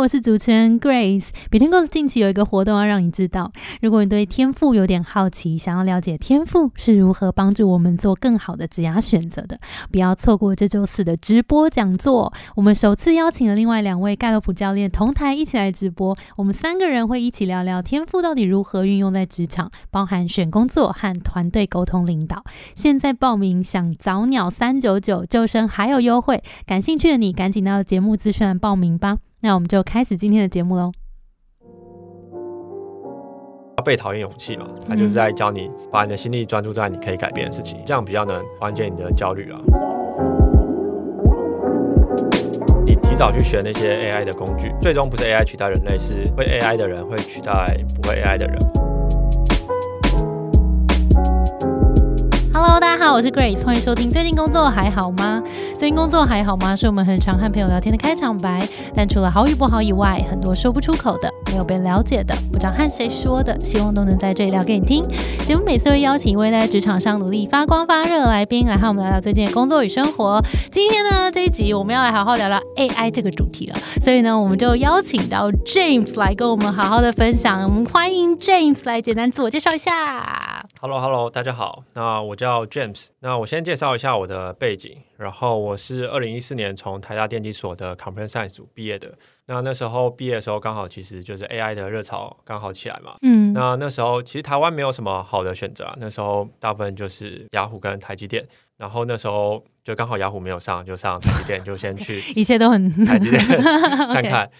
我是主持人 Grace。比天公司近期有一个活动要让你知道，如果你对天赋有点好奇，想要了解天赋是如何帮助我们做更好的职涯选择的，不要错过这周四的直播讲座。我们首次邀请了另外两位盖洛普教练同台一起来直播，我们三个人会一起聊聊天赋到底如何运用在职场，包含选工作和团队沟通领导。现在报名想早鸟三九九救生还有优惠，感兴趣的你赶紧到节目资讯栏报名吧。那我们就开始今天的节目喽。被讨厌勇气嘛，他就是在教你把你的心力专注在你可以改变的事情，这样比较能缓解你的焦虑啊。你提早去学那些 AI 的工具，最终不是 AI 取代人类，是会 AI 的人会取代不会 AI 的人。Hello，大家好，我是 Grace，欢迎收听。最近工作还好吗？最近工作还好吗？是我们很常和朋友聊天的开场白。但除了好与不好以外，很多说不出口的，没有被了解的，不知道和谁说的，希望都能在这里聊给你听。节目每次会邀请一位在职场上努力发光发热的来宾，来和我们聊聊最近的工作与生活。今天呢，这一集我们要来好好聊聊 AI 这个主题了。所以呢，我们就邀请到 James 来跟我们好好的分享。我们欢迎 James 来简单自我介绍一下。Hello，Hello，大家好。那我叫 James。那我先介绍一下我的背景。然后我是二零一四年从台大电机所的 Computer Science 组毕业的。那那时候毕业的时候，刚好其实就是 AI 的热潮刚好起来嘛。嗯。那那时候其实台湾没有什么好的选择啊。那时候大部分就是雅虎跟台积电。然后那时候就刚好雅虎没有上，就上台积电，就先去。一切都很台积电 看看。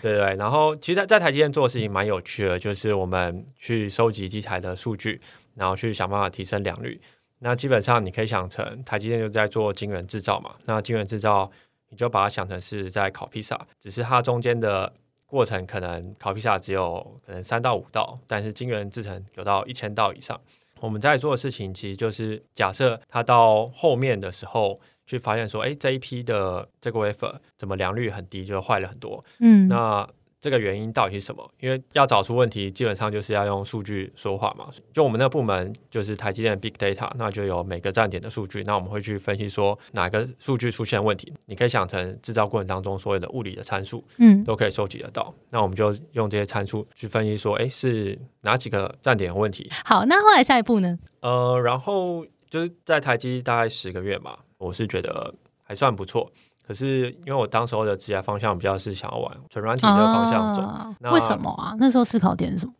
对对。然后其实，在台积电做的事情蛮有趣的，就是我们去收集机台的数据。然后去想办法提升良率。那基本上你可以想成台积电就在做晶圆制造嘛。那晶圆制造，你就把它想成是在烤披萨，只是它中间的过程可能烤披萨只有可能三到五道，但是晶圆制成有到一千道以上。我们在做的事情其实就是假设它到后面的时候，去发现说，哎，这一批的这个 wafer 怎么良率很低，就坏了很多。嗯，那。这个原因到底是什么？因为要找出问题，基本上就是要用数据说话嘛。就我们那部门就是台积电 Big Data，那就有每个站点的数据，那我们会去分析说哪个数据出现问题。你可以想成制造过程当中所有的物理的参数，嗯，都可以收集得到。那我们就用这些参数去分析说，哎，是哪几个站点有问题？好，那后来下一步呢？呃，然后就是在台积大概十个月嘛，我是觉得还算不错。可是因为我当时候的职业方向比较是想要往纯软体这个方向走，为什么啊？那时候思考点是什么？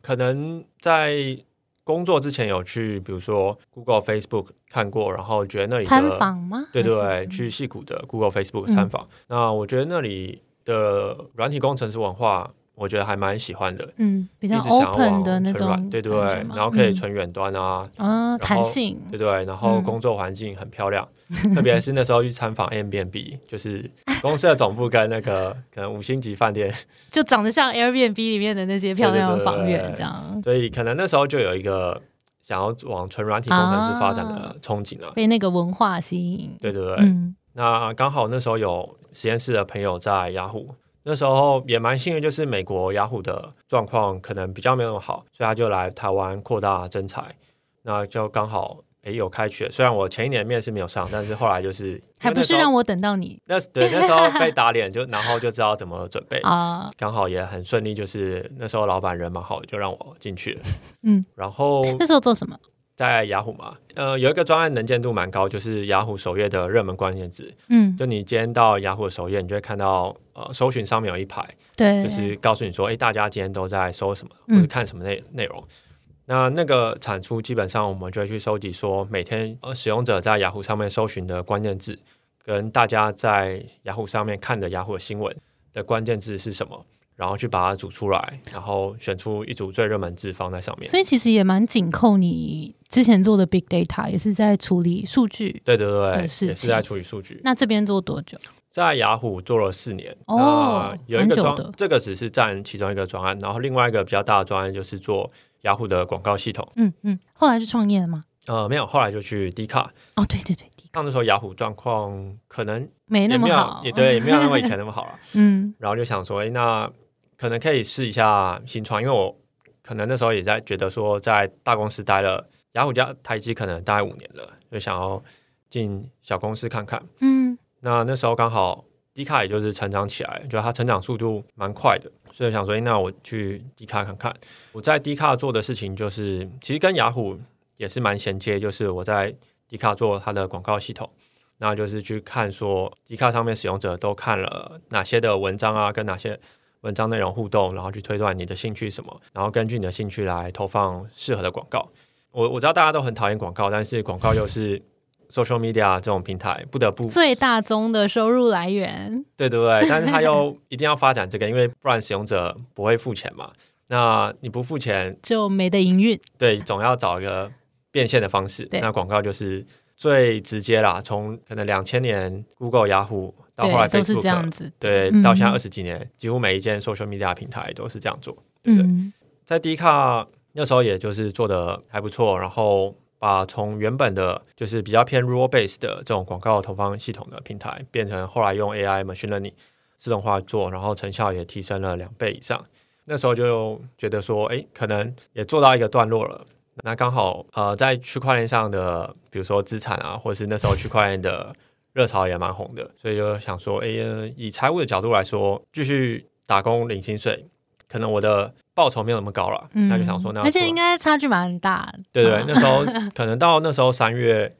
可能在工作之前有去，比如说 Google、Facebook 看过，然后觉得那里参访吗？对对，去戏谷的 Google、Facebook 参访。那我觉得那里的软体工程师文化。我觉得还蛮喜欢的，嗯，比较 open 的那种，对对，然后可以存远端啊，啊，弹性，对对，然后工作环境很漂亮，特别是那时候去参访 Airbnb，就是公司的总部跟那个 可能五星级饭店，就长得像 Airbnb 里面的那些漂亮的房源这样，所以可能那时候就有一个想要往纯软体工程师发展的憧憬了，被那个文化吸引，对对对，那刚好那时候有实验室的朋友在雅虎。那时候也蛮幸运，就是美国雅虎的状况可能比较没有那么好，所以他就来台湾扩大征才，那就刚好诶有开缺。虽然我前一年面试没有上，但是后来就是 还不是让我等到你。那对那时候被打脸，就 然后就知道怎么准备啊，刚好也很顺利，就是那时候老板人蛮好，就让我进去了。嗯，然后那时候做什么？在雅虎嘛，呃，有一个专案能见度蛮高，就是雅虎首页的热门关键字。嗯，就你今天到雅虎的首页，你就会看到，呃，搜寻上面有一排，对，就是告诉你说，哎，大家今天都在搜什么，或者看什么内内容。那那个产出基本上，我们就会去收集说，每天呃使用者在雅虎上面搜寻的关键字，跟大家在雅虎上面看的雅虎新闻的关键字是什么。然后去把它组出来，然后选出一组最热门字放在上面。所以其实也蛮紧扣你之前做的 big data，也是在处理数据。对对对，也是在处理数据。那这边做多久？在雅虎做了四年。哦，有一个专，这个只是占其中一个专案，然后另外一个比较大的专案就是做雅虎的广告系统。嗯嗯，后来是创业了吗？呃，没有，后来就去 D 卡。哦，对对对，那时候雅虎状况可能没那么好，也对，也没有那么以前那么好了。嗯，然后就想说，哎，那。可能可以试一下新创，因为我可能那时候也在觉得说，在大公司待了雅虎加台积可能待五年了，就想要进小公司看看。嗯，那那时候刚好迪卡也就是成长起来，就它成长速度蛮快的，所以想说，那我去迪卡看看。我在迪卡做的事情就是，其实跟雅虎也是蛮衔接，就是我在迪卡做它的广告系统，那就是去看说迪卡上面使用者都看了哪些的文章啊，跟哪些文章内容互动，然后去推断你的兴趣什么，然后根据你的兴趣来投放适合的广告。我我知道大家都很讨厌广告，但是广告又是。social media 这种平台不得不最大宗的收入来源，对对对，但是它又一定要发展这个，因为不然使用者不会付钱嘛。那你不付钱就没得营运，对，总要找一个变现的方式。那广告就是最直接啦。从可能两千年 Google、雅虎到后来都是这样子，对，到现在二十几年，几乎每一件 social media 平台都是这样做。嗯，在 D 卡那时候也就是做的还不错，然后。把从原本的就是比较偏 rule base 的这种广告投放系统的平台，变成后来用 AI machine learning 自动化做，然后成效也提升了两倍以上。那时候就觉得说，哎，可能也做到一个段落了。那刚好呃，在区块链上的，比如说资产啊，或者是那时候区块链的热潮也蛮红的，所以就想说，哎，以财务的角度来说，继续打工领薪水，可能我的。报酬没有那么高了，那就想说，那而且应该差距蛮大。对对，那时候可能到那时候三月，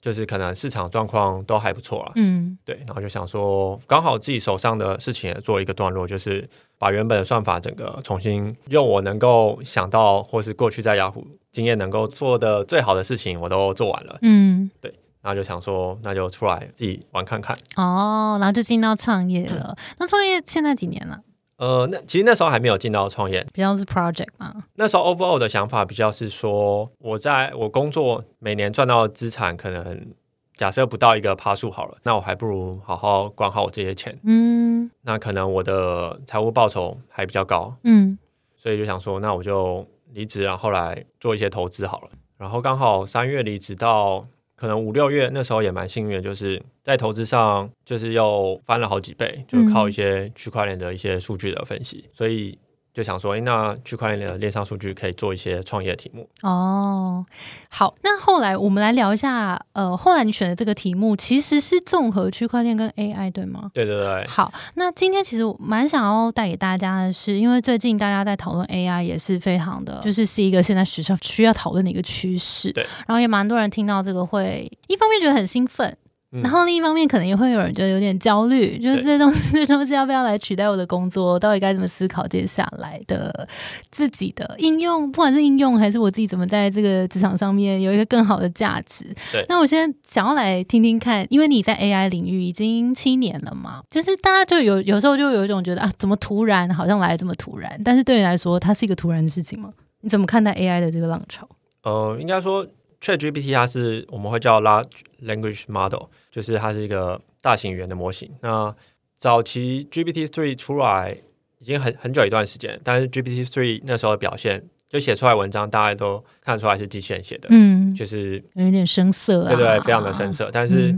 就是可能市场状况都还不错了。嗯，对，然后就想说，刚好自己手上的事情也做一个段落，就是把原本的算法整个重新用我能够想到，或是过去在雅虎经验能够做的最好的事情，我都做完了。嗯，对，然后就想说，那就出来自己玩看看。哦，然后就进到创业了。那创业现在几年了？呃，那其实那时候还没有进到创业，比较是 project 嘛。那时候 overall 的想法比较是说，我在我工作每年赚到的资产，可能假设不到一个趴数好了，那我还不如好好管好我这些钱。嗯，那可能我的财务报酬还比较高。嗯，所以就想说，那我就离职，然后来做一些投资好了。然后刚好三月离职到。可能五六月那时候也蛮幸运的，就是在投资上就是又翻了好几倍，就靠一些区块链的一些数据的分析，所以。就想说，哎，那区块链的链上数据可以做一些创业题目哦。好，那后来我们来聊一下，呃，后来你选的这个题目其实是综合区块链跟 AI，对吗？对对对。好，那今天其实蛮想要带给大家的是，因为最近大家在讨论 AI 也是非常的，就是是一个现在时尚需要讨论的一个趋势。对。然后也蛮多人听到这个会，一方面觉得很兴奋。然后另一方面，可能也会有人觉得有点焦虑，就是这东西，这东西要不要来取代我的工作？到底该怎么思考接下来的自己的应用？不管是应用还是我自己怎么在这个职场上面有一个更好的价值？对。那我现在想要来听听看，因为你在 AI 领域已经七年了嘛，就是大家就有有时候就有一种觉得啊，怎么突然好像来这么突然？但是对你来说，它是一个突然的事情吗？你怎么看待 AI 的这个浪潮？呃，应该说。ChatGPT 它是我们会叫 Large Language Model，就是它是一个大型语言的模型。那早期 GPT Three 出来已经很很久一段时间，但是 GPT Three 那时候的表现，就写出来文章，大家都看出来是机器人写的，嗯，就是有点生涩，对对，非常的生涩，但是。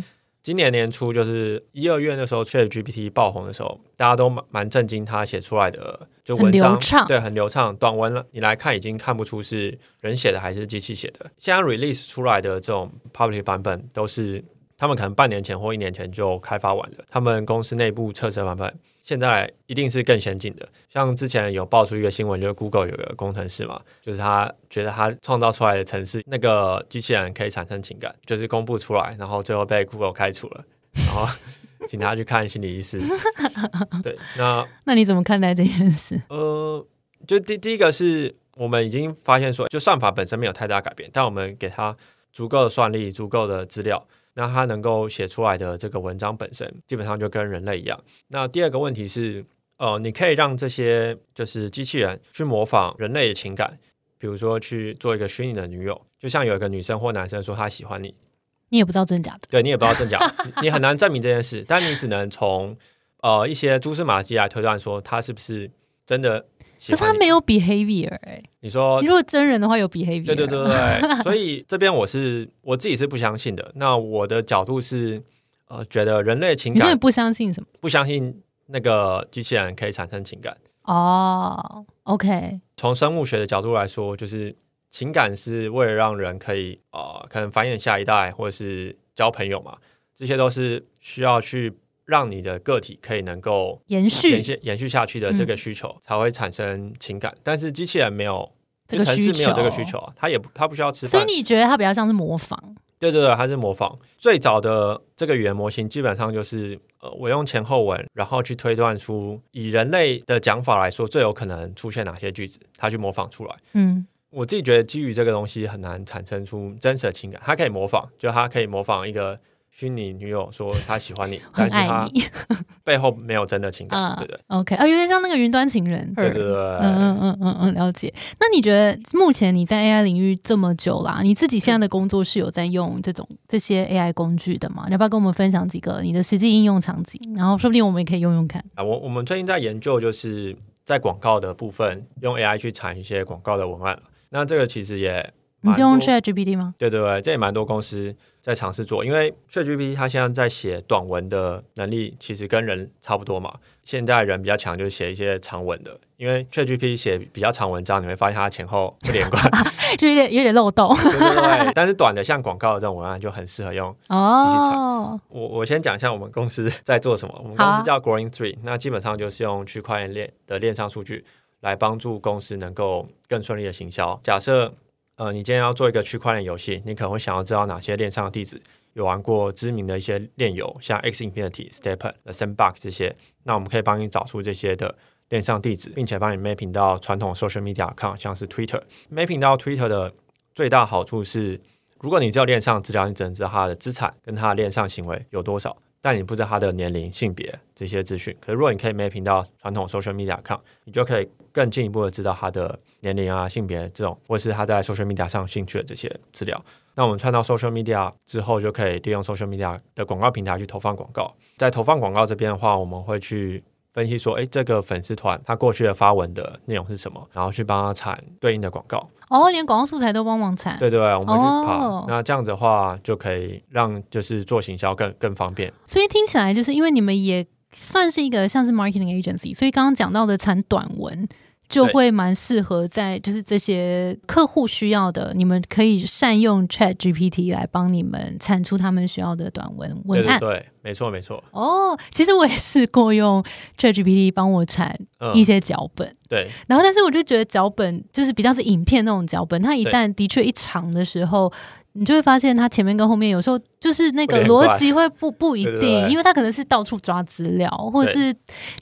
今年年初就是一二月那时候，Chat GPT 爆红的时候，大家都蛮蛮震惊，他写出来的就文章对很流畅，短文了你来看已经看不出是人写的还是机器写的。现在 release 出来的这种 public 版本都是他们可能半年前或一年前就开发完了，他们公司内部测试版本。现在一定是更先进的，像之前有爆出一个新闻，就是 Google 有个工程师嘛，就是他觉得他创造出来的城市那个机器人可以产生情感，就是公布出来，然后最后被 Google 开除了，然后请他去看心理医师。对，那那你怎么看待这件事？呃，就第第一个是我们已经发现说，就算法本身没有太大改变，但我们给他足够的算力、足够的资料。那它能够写出来的这个文章本身，基本上就跟人类一样。那第二个问题是，呃，你可以让这些就是机器人去模仿人类的情感，比如说去做一个虚拟的女友，就像有一个女生或男生说他喜欢你，你也不知道真假的，对你也不知道真假，你很难证明这件事，但你只能从呃一些蛛丝马迹来推断说他是不是真的。可是他没有 behavior 哎，你说你如果真人的话有 behavior，对对对对，所以这边我是我自己是不相信的。那我的角度是，呃，觉得人类情感，你不相信什么？不相信那个机器人可以产生情感哦。OK，从生物学的角度来说，就是情感是为了让人可以呃，可能繁衍下一代或者是交朋友嘛，这些都是需要去让你的个体可以能够延续延续延续下去的这个需求，才会产生情感。但是机器人没有这个需市没有这个需求啊，它也不它不需要吃饭所以。你觉得它比较像是模仿？对对对，它是模仿最早的这个语言模型，基本上就是呃，我用前后文，然后去推断出以人类的讲法来说，最有可能出现哪些句子，它去模仿出来。嗯，我自己觉得基于这个东西很难产生出真实的情感，它可以模仿，就它可以模仿一个虚拟女友说她喜欢你，很 但是她爱你背后没有真的情感，啊对不对？OK，啊，有点像那个云端情人。对对对，嗯嗯嗯嗯嗯，了解。那你觉得目前你在 AI 领域这么久啦，你自己现在的工作是有在用这种这些 AI 工具的吗？你要不要跟我们分享几个你的实际应用场景？然后说不定我们也可以用用看。啊，我我们最近在研究，就是在广告的部分用 AI 去产一些广告的文案。那这个其实也你就用 ChatGPT 吗？对对对，这也蛮多公司在尝试做，因为 ChatGPT 它现在在写短文的能力其实跟人差不多嘛。现在人比较强就是写一些长文的，因为 ChatGPT 写比较长文章，你会发现它前后不连贯，就有点有点漏洞 对对对。但是短的像广告的这种文案就很适合用。哦。我我先讲一下我们公司在做什么。我们公司叫 Growing Three，那基本上就是用区块链链的链上数据来帮助公司能够更顺利的行销。假设呃你今天要做一个区块链游戏，你可能会想要知道哪些链上的地址有玩过知名的一些链游，像 X Infinity、Stepn、Sandbox 这些，那我们可以帮你找出这些的。链上地址，并且帮你 mapping 到传统 social media account，像是 Twitter。mapping 到 Twitter 的最大好处是，如果你只有链上资料，你只能知道他的资产跟他的链上行为有多少，但你不知道他的年龄、性别这些资讯。可是如果你可以 mapping 到传统 social media account，你就可以更进一步的知道他的年龄啊、性别这种，或是他在 social media 上兴趣的这些资料。那我们串到 social media 之后，就可以利用 social media 的广告平台去投放广告。在投放广告这边的话，我们会去分析说，诶，这个粉丝团他过去的发文的内容是什么，然后去帮他产对应的广告。哦，连广告素材都帮忙产。对对，我们会去跑。哦那这样子的话，就可以让就是做行销更更方便。所以听起来就是因为你们也算是一个像是 marketing agency，所以刚刚讲到的产短文。就会蛮适合在就是这些客户需要的，你们可以善用 Chat GPT 来帮你们产出他们需要的短文文案。对对对，没错没错。哦，其实我也试过用 Chat GPT 帮我产嗯一，些脚本，对然后但是我就觉得脚本就是比较是影片那种脚本，它一旦的确一长的时候。你就会发现，它前面跟后面有时候就是那个逻辑会不不一定，对对对因为它可能是到处抓资料，或者是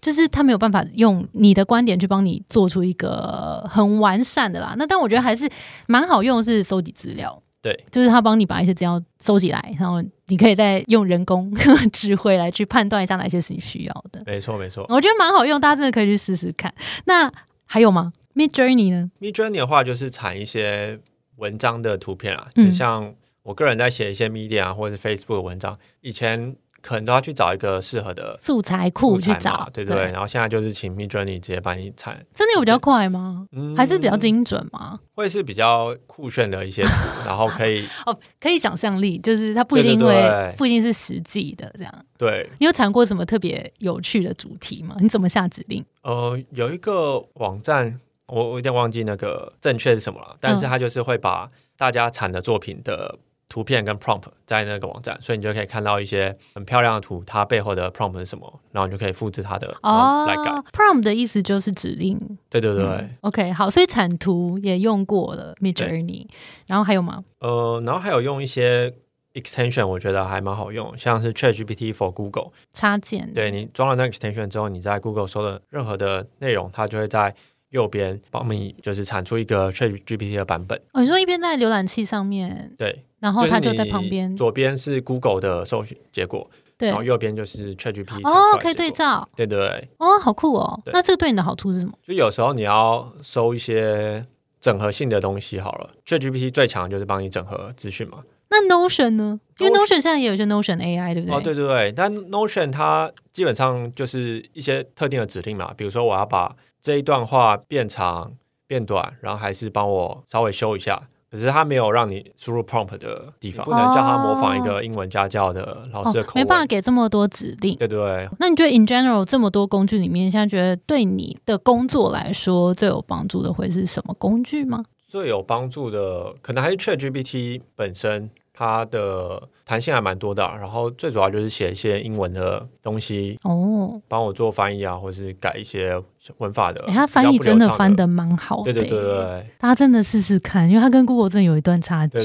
就是他没有办法用你的观点去帮你做出一个很完善的啦。那但我觉得还是蛮好用，的是搜集资料。对，就是他帮你把一些资料收集来，然后你可以再用人工 智慧来去判断一下哪些是你需要的。没错没错。我觉得蛮好用，大家真的可以去试试看。那还有吗？Mid Journey 呢？Mid Journey 的话，就是产一些文章的图片啊，嗯就像我个人在写一些 Media 啊或者是 Facebook 的文章，以前可能都要去找一个适合的素材库去找嘛，，对不对？然后现在就是请 Mid Journey 直接帮你产，真的有比较快吗？嗯还是比较精准吗？会是比较酷炫的一些图，然后可以哦，可以想象力，就是它不一定会，对对对不一定是实际的这样。对你有产过什么特别有趣的主题吗？你怎么下指令？呃有一个网站，我我有点忘记那个正确是什么了，但是它就是会把大家产的作品的图片跟 prompt 在那个网站，所以你就可以看到一些很漂亮的图，它背后的 prompt 是什么，然后你就可以复制它的哦来改。哦，prompt 的意思就是指令。对对对，嗯 OK，好，所以产图也用过了 Midjourney，然后还有吗？呃，然后还有用一些 extension，我觉得还蛮好用，像是 ChatGPT for Google。插件。对你装了那个 extension 之后，你在 Google 搜的任何的内容，它就会在右边帮你就是产出一个 ChatGPT 的版本。哦，你说一边在浏览器上面，对，然后它就在旁边，左边是 Google 的搜寻结果，对然后，右边就是 ChatGPT 哦，可以对。照，对对对，哦，好酷哦。那这个对你的好处是什么？就有时候你要搜一些整合性的东西好了，ChatGPT 最强就是帮你整合资讯嘛。那 Notion 呢？因为 Notion- Notion 现在也有一些 Notion AI，对不对？哦，对对对，但 Notion 它基本上就是一些特定的指令嘛，比如说我要把这一段话变长、变短，然后还是帮我稍微修一下。可是他没有让你输入 prompt 的地方，不能叫他模仿一个英文家教的老师的口没办法给这么多指令。对对对，那你觉得 in general 这么多工具里面，现在觉得对你的工作来说最有帮助的会是什么工具吗？最有帮助的可能还是 ChatGPT 本身，它的弹性还蛮多的，然后最主要就是写一些英文的东西哦，帮我做翻译啊，或者是改一些文法的。他翻译真的翻的蛮好的，对对对对，大家真的试试看，因为他跟 Google 真的有一段差距。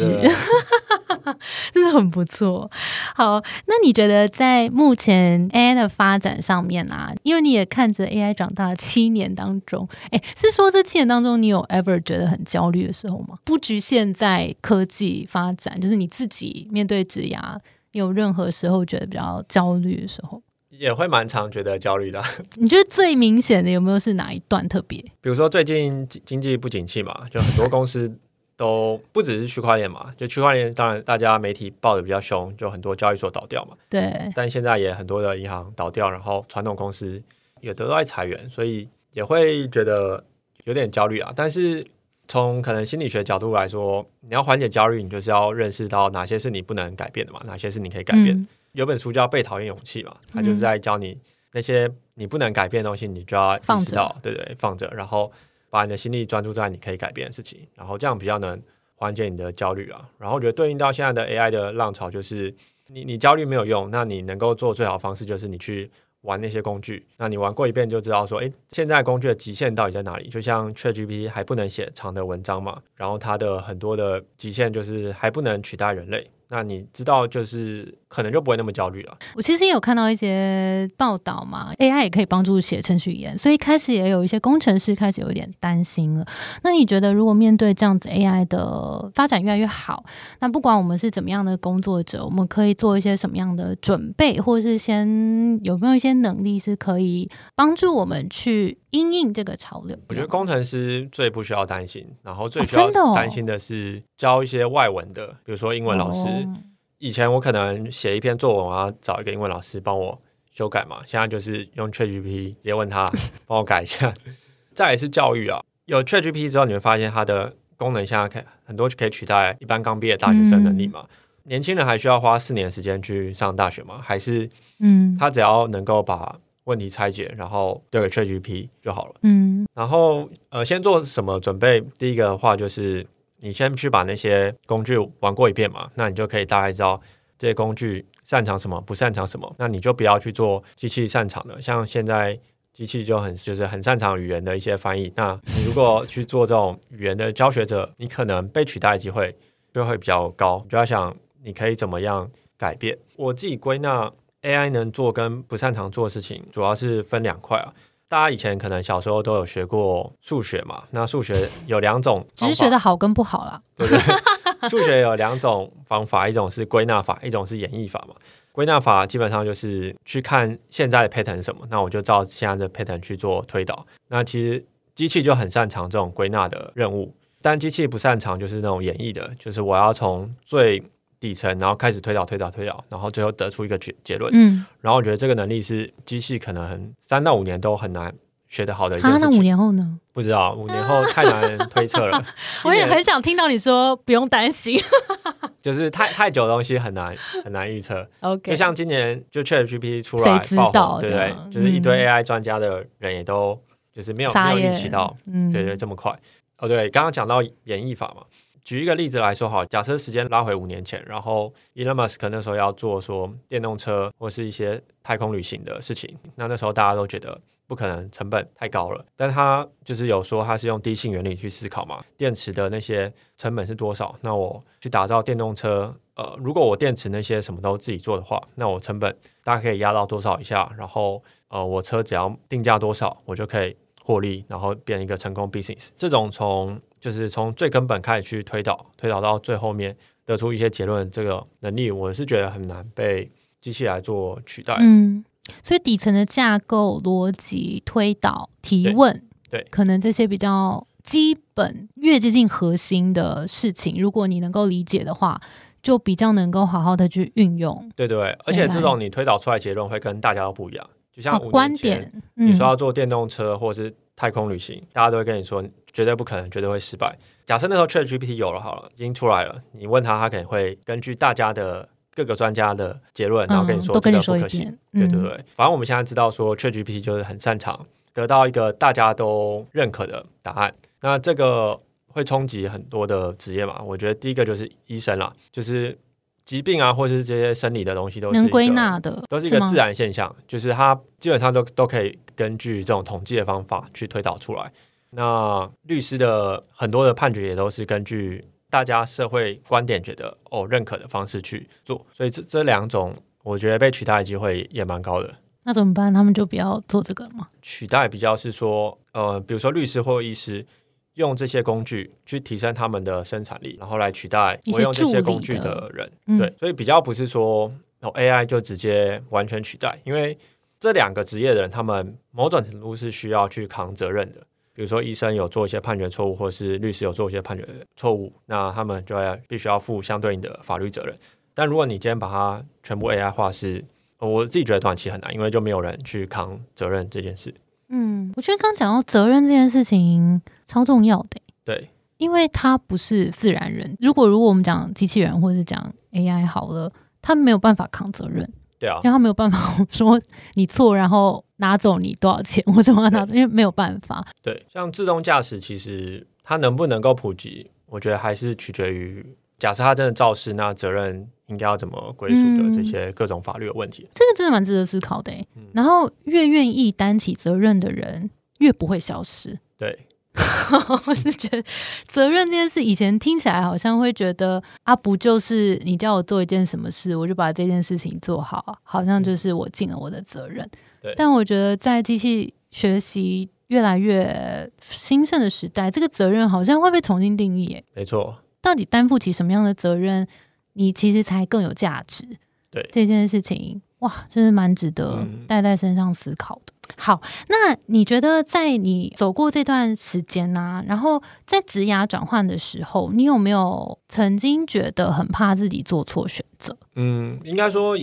真的很不错。好，那你觉得在目前 AI 的发展上面啊，因为你也看着 AI 长大七年当中，哎，是说这七年当中你有 ever 觉得很焦虑的时候吗？不局限在科技发展，就是你自己面对职涯，你有任何时候觉得比较焦虑的时候？也会蛮常觉得焦虑的。你觉得最明显的有没有是哪一段特别？比如说最近经济不景气嘛，就很多公司。都不只是区块链嘛，就区块链当然大家媒体报的比较凶，就很多交易所倒掉嘛。对。但现在也很多的银行倒掉，然后传统公司也都在裁员，所以也会觉得有点焦虑啊。但是从可能心理学角度来说，你要缓解焦虑，你就是要认识到哪些是你不能改变的嘛，哪些是你可以改变。有本书叫《被讨厌勇气》嘛，它就是在教你那些你不能改变的东西，你就要意识到，对对，放着，然后。把你的心力专注在你可以改变的事情，然后这样比较能缓解你的焦虑啊。然后我觉得对应到现在的 AI 的浪潮，就是你你焦虑没有用，那你能够做最好的方式就是你去玩那些工具。那你玩过一遍就知道说，诶，现在工具的极限到底在哪里？就像 ChatGPT 还不能写长的文章嘛，然后它的很多的极限就是还不能取代人类。那你知道，就是可能就不会那么焦虑了。我其实也有看到一些报道嘛，AI 也可以帮助写程序语言，所以开始也有一些工程师开始有点担心了。那你觉得，如果面对这样子 AI 的发展越来越好，那不管我们是怎么样的工作者，我们可以做一些什么样的准备，或是先有没有一些能力是可以帮助我们去应应这个潮流？我觉得工程师最不需要担心，然后最需要担心的是教一些外文的，比如说英文老师。以前我可能写一篇作文，我要找一个英文老师帮我修改嘛。现在就是用 ChatGPT 直接问他帮我改一下。再是教育啊，有 ChatGPT 之后，你会发现它的功能现在可很多可以取代一般刚毕业大学生能力嘛。年轻人还需要花四年时间去上大学吗？还是嗯，他只要能够把问题拆解，然后丢给 ChatGPT 就好了。嗯，然后呃，先做什么准备？第一个的话就是。你先去把那些工具玩过一遍嘛，那你就可以大概知道这些工具擅长什么，不擅长什么。那你就不要去做机器擅长的，像现在机器就很就是很擅长语言的一些翻译。那你如果去做这种语言的教学者，你可能被取代的机会就会比较高。就要想你可以怎么样改变。我自己归纳 AI 能做跟不擅长做的事情，主要是分两块啊。大家以前可能小时候都有学过数学嘛？那数学有两种，只是学的好跟不好啦，对不对？数学有两种方法，一种是归纳法，一种是演绎法嘛。归纳法基本上就是去看现在的 pattern 是什么，那我就照现在的 pattern 去做推导。那其实机器就很擅长这种归纳的任务，但机器不擅长就是那种演绎的，就是我要从最底层，然后开始推导、推导、推导，然后最后得出一个结结论。嗯，然后我觉得这个能力是机器可能三到五年都很难学得好的。啊，那五年后呢？不知道，五年后太难推测了。我也很想听到你说不用担心，就是太太久的东西很难很难预测。OK，就像今年就 ChatGPT 出来爆红，对不对？就是一堆 AI 专家的人也都就是没有没有预期到，嗯，对对，这么快。哦，对，刚刚讲到演绎法嘛。举一个例子来说，好，假设时间拉回五年前，然后 Elon Musk 那时候要做说电动车或是一些太空旅行的事情，那那时候大家都觉得不可能，成本太高了。但他就是有说他是用低性原理去思考嘛，电池的那些成本是多少？那我去打造电动车，呃，如果我电池那些什么都自己做的话，那我成本大概可以压到多少以下？然后呃，我车只要定价多少，我就可以获利，然后变一个成功 business。这种从就是从最根本开始去推导，推导到最后面得出一些结论，这个能力我是觉得很难被机器来做取代。嗯，所以底层的架构、逻辑、推导、提问，对，可能这些比较基本、越接近核心的事情，如果你能够理解的话，就比较能够好好的去运用。对对，而且这种你推导出来结论会跟大家都不一样。就像观点，你说要做电动车或者是太空旅行，大家都会跟你说绝对不可能，绝对会失败。假设那时候 Chat GPT 有了好了，已经出来了，你问他，他可能会根据大家的各个专家的结论，然后跟你说这个不可行。对对对，反正我们现在知道说 Chat GPT 就是很擅长得到一个大家都认可的答案。那这个会冲击很多的职业嘛？我觉得第一个就是医生啦，就是疾病啊，或者是这些生理的东西，都是能归纳的，都是一个自然现象，就是它基本上都都可以根据这种统计的方法去推导出来。那律师的很多的判决也都是根据大家社会观点觉得哦认可的方式去做，所以这这两种我觉得被取代的机会也蛮高的。那怎么办？他们就不要做这个吗？取代比较是说，呃，比如说律师或医师用这些工具去提升他们的生产力，然后来取代我用这些工具的人。对，所以比较不是说哦 AI 就直接完全取代，因为这两个职业的人，他们某种程度是需要去扛责任的。比如说，医生有做一些判决错误，或是律师有做一些判决错误，那他们就要必须要负相对应的法律责任。但如果你今天把它全部 AI 化，是我自己觉得短期很难，因为就没有人去扛责任这件事。嗯，我觉得刚讲到责任这件事情超重要的。对，因为他不是自然人。如果如果我们讲机器人或者讲 AI 好了，他没有办法扛责任。对啊，因为他没有办法说你错，然后拿走你多少钱，我怎么拿走？因为没有办法。对，像自动驾驶，其实它能不能够普及，我觉得还是取决于，假设它真的肇事，那责任应该要怎么归属的这些各种法律的问题。这个真的蛮值得思考的。然后越愿意担起责任的人，越不会消失。对。我是觉得责任这件事，以前听起来好像会觉得啊，不就是你叫我做一件什么事，我就把这件事情做好，好像就是我尽了我的责任。对。但我觉得在机器学习越来越兴盛的时代，这个责任好像会被重新定义。没错。到底担负起什么样的责任，你其实才更有价值？对这件事情，哇，真是蛮值得带在身上思考的。好，那你觉得在你走过这段时间呢，然后在职涯转换的时候，你有没有曾经觉得很怕自己做错选择？嗯，应该说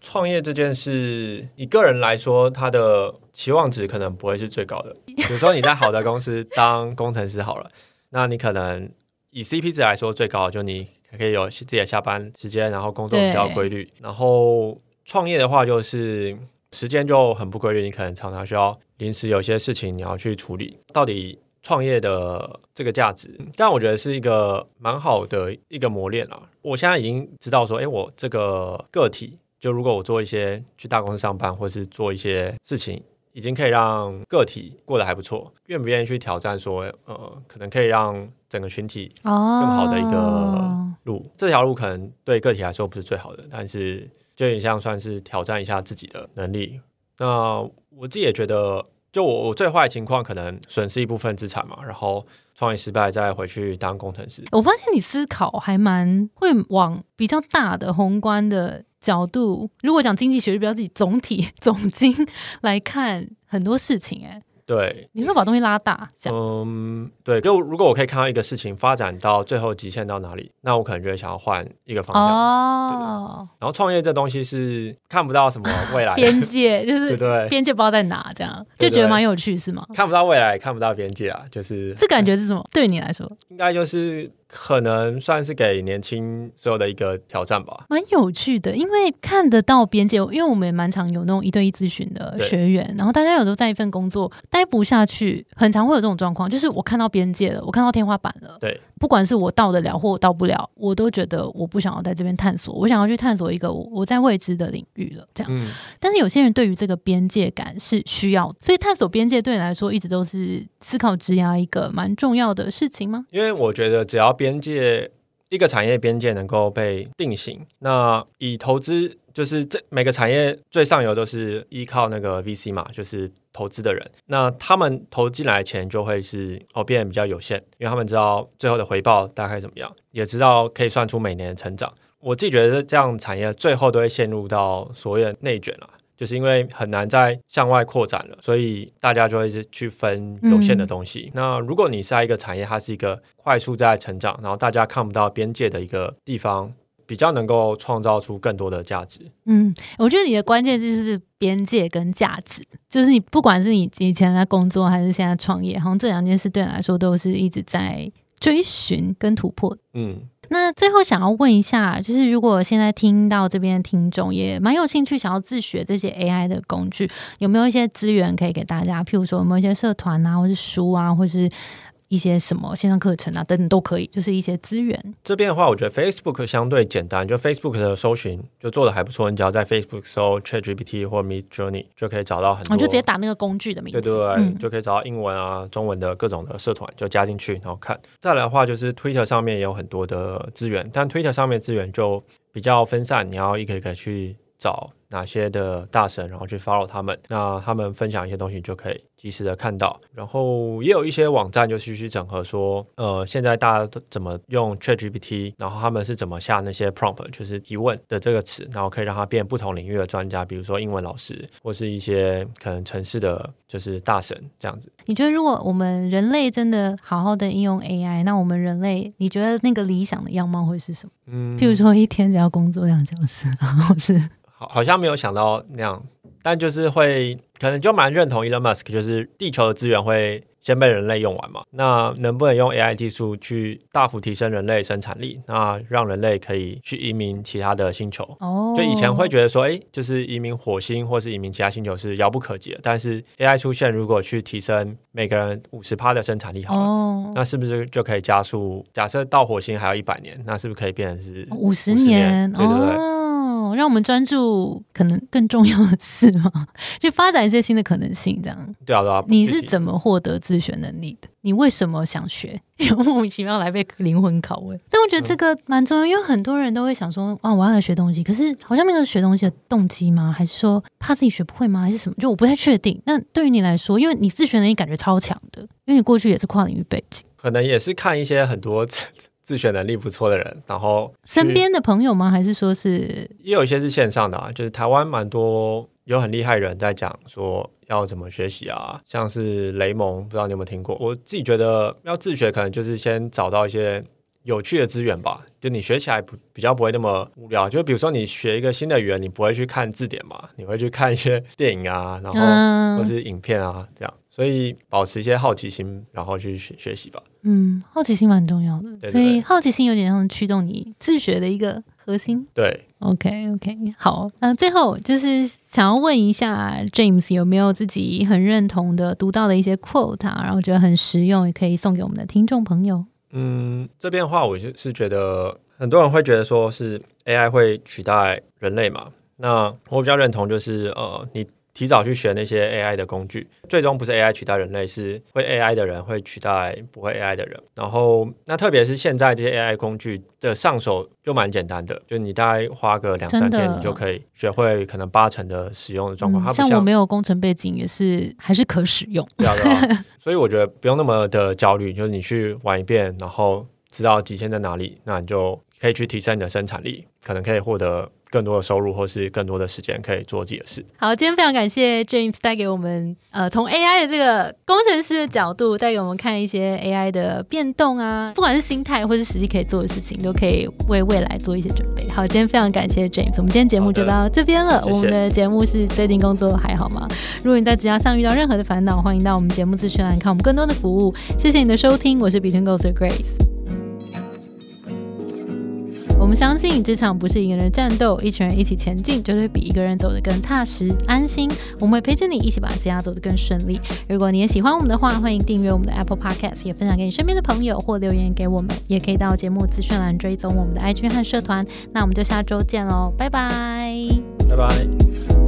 创业这件事，以个人来说，他的期望值可能不会是最高的。比如说你在好的公司当工程师好了，那你可能以 CP 值来说最高，就你可以有自己的下班时间，然后工作比较规律。然后创业的话，就是。时间就很不规律，你可能常常需要临时有些事情你要去处理。到底创业的这个价值，但我觉得是一个蛮好的一个磨练啊。我现在已经知道说，哎，我这个个体，就如果我做一些去大公司上班，或是做一些事情，已经可以让个体过得还不错。愿不愿意去挑战说，呃，可能可以让整个群体更好的一个路？这条路可能对个体来说不是最好的，但是。就有点像算是挑战一下自己的能力。那我自己也觉得，就我我最坏的情况可能损失一部分资产嘛，然后创业失败再回去当工程师。我发现你思考还蛮会往比较大的宏观的角度，如果讲经济学，就比较自己总体 总经来看很多事情。哎。对，你会把东西拉大，嗯，对，就如果我可以看到一个事情发展到最后极限到哪里，那我可能就会想要换一个方向。哦，然后创业这东西是看不到什么未来 边界，就是对对，边界不知道在哪，这样就觉得蛮有趣，是吗？看不到未来，看不到边界啊，就是这感觉是什么？对你来说，应该就是。可能算是给年轻所有的一个挑战吧，蛮有趣的，因为看得到边界。因为我们也蛮常有那种一对一咨询的学员，然后大家有时候在一份工作待不下去，很常会有这种状况，就是我看到边界了，我看到天花板了。对，不管是我到得了或我到不了，我都觉得我不想要在这边探索，我想要去探索一个我在未知的领域了。这样，嗯，但是有些人对于这个边界感是需要，所以探索边界对你来说一直都是思考职涯一个蛮重要的事情吗？因为我觉得只要边界一个产业边界能够被定型，那以投资就是这每个产业最上游都是依靠那个 VC 嘛，就是投资的人，那他们投进来的钱就会是哦变得比较有限，因为他们知道最后的回报大概怎么样，也知道可以算出每年的成长。我自己觉得这样产业最后都会陷入到所谓的内卷了。就是因为很难再向外扩展了，所以大家就会去分有限的东西。那如果你是在一个产业，它是一个快速在成长，然后大家看不到边界的一个地方，比较能够创造出更多的价值。嗯，我觉得你的关键就是边界跟价值，就是你不管是你以前在工作还是现在创业，好像这两件事对你来说都是一直在追寻跟突破。嗯。那最后想要问一下，就是如果现在听到这边的听众也蛮有兴趣，想要自学这些 AI 的工具，有没有一些资源可以给大家？譬如说有没有一些社团啊，或是书啊，或是一些什么线上课程啊等等都可以，就是一些资源。这边的话，我觉得 Facebook 相对简单，就 Facebook 的搜寻就做的还不错，你只要在 Facebook 搜 ChatGPT 或 Mid Journey 就可以找到很多，我就直接打那个工具的名字，对对对，就可以找到英文啊、中文的各种的社团，就加进去然后看。再来的话，就是 Twitter 上面也有很多的资源，但 Twitter 上面资源就比较分散，你要一个一个去找。哪些的大神，然后去 follow 他们，那他们分享一些东西就可以及时的看到。然后也有一些网站就去去整合说，呃，现在大家都怎么用 ChatGPT，然后他们是怎么下那些 prompt，就是提问的这个词，然后可以让它变不同领域的专家，比如说英文老师或是一些可能城市的就是大神这样子。你觉得如果我们人类真的好好的应用 AI，那我们人类你觉得那个理想的样貌会是什么？嗯，譬如说一天只要工作两小时，然后是。好，好像没有想到那样，但就是会，可能就蛮认同 Elon Musk，就是地球的资源会先被人类用完嘛。那能不能用 AI 技术去大幅提升人类生产力？那让人类可以去移民其他的星球？哦，就以前会觉得说，哎，就是移民火星或是移民其他星球是遥不可及的。但是 AI 出现，如果去提升每个人五十趴的生产力，好了，那是不是就可以加速？假设到火星还要一百年，那是不是可以变成是五十年？对对对。让我们专注可能更重要的事吗？就发展一些新的可能性，这样。对啊，对啊。你是怎么获得自学能力的？你为什么想学？莫名其妙来被灵魂拷问。但我觉得这个蛮重要，因为很多人都会想说啊，我要来学东西，可是好像没有学东西的动机吗？还是说怕自己学不会吗？还是什么？就我不太确定。那对于你来说，因为你自学能力感觉超强的，因为你过去也是跨领域背景，可能也是看一些很多。自学能力不错的人，然后身边的朋友吗？还是说是也有一些是线上的啊？就是台湾蛮多有很厉害人在讲说要怎么学习啊，像是雷蒙，不知道你有没有听过？我自己觉得要自学，可能就是先找到一些有趣的资源吧，就你学起来不比较不会那么无聊。就比如说你学一个新的语言，你不会去看字典嘛，你会去看一些电影啊，然后或是影片啊这样。所以保持一些好奇心，然后去学学习吧。嗯，好奇心蛮重要的。所以好奇心有点像驱动你自学的一个核心。对，OK OK，好。那最后就是想要问一下 James 有没有自己很认同的读到的一些 quote 啊，然后觉得很实用，也可以送给我们的听众朋友。嗯，这边的话，我就是觉得很多人会觉得说是 AI 会取代人类嘛。那我比较认同就是呃，你。提早去学那些 AI 的工具，最终不是 AI 取代人类，是会 AI 的人会取代不会 AI 的人。然后，那特别是现在这些 AI 工具的上手又蛮简单的，就你大概花个两三天，你就可以学会可能八成的使用的状况。像我没有工程背景，也是还是可使用。对啊，所以我觉得不用那么的焦虑，就是你去玩一遍，然后知道极限在哪里，那你就可以去提升你的生产力，可能可以获得。更多的收入，或是更多的时间可以做自己的事。好，今天非常感谢 James 带给我们，呃，从 AI 的这个工程师的角度带给我们看一些 AI 的变动啊，不管是心态或是实际可以做的事情，都可以为未来做一些准备。好，今天非常感谢 James，我们今天节目就到这边了。我们的节目是最近工作还好吗？如果你在职场上遇到任何的烦恼，欢迎到我们节目资讯栏看我们更多的服务。谢谢你的收听，我是 Between Goals 的 Grace。我们相信这场不是一个人战斗，一群人一起前进，绝对比一个人走得更踏实安心。我们会陪着你一起把职业走得更顺利。如果你也喜欢我们的话，欢迎订阅我们的 Apple Podcast，也分享给你身边的朋友，或留言给我们，也可以到节目资讯栏追踪我们的 IG 和社团。那我们就下周见喽，拜拜，拜拜。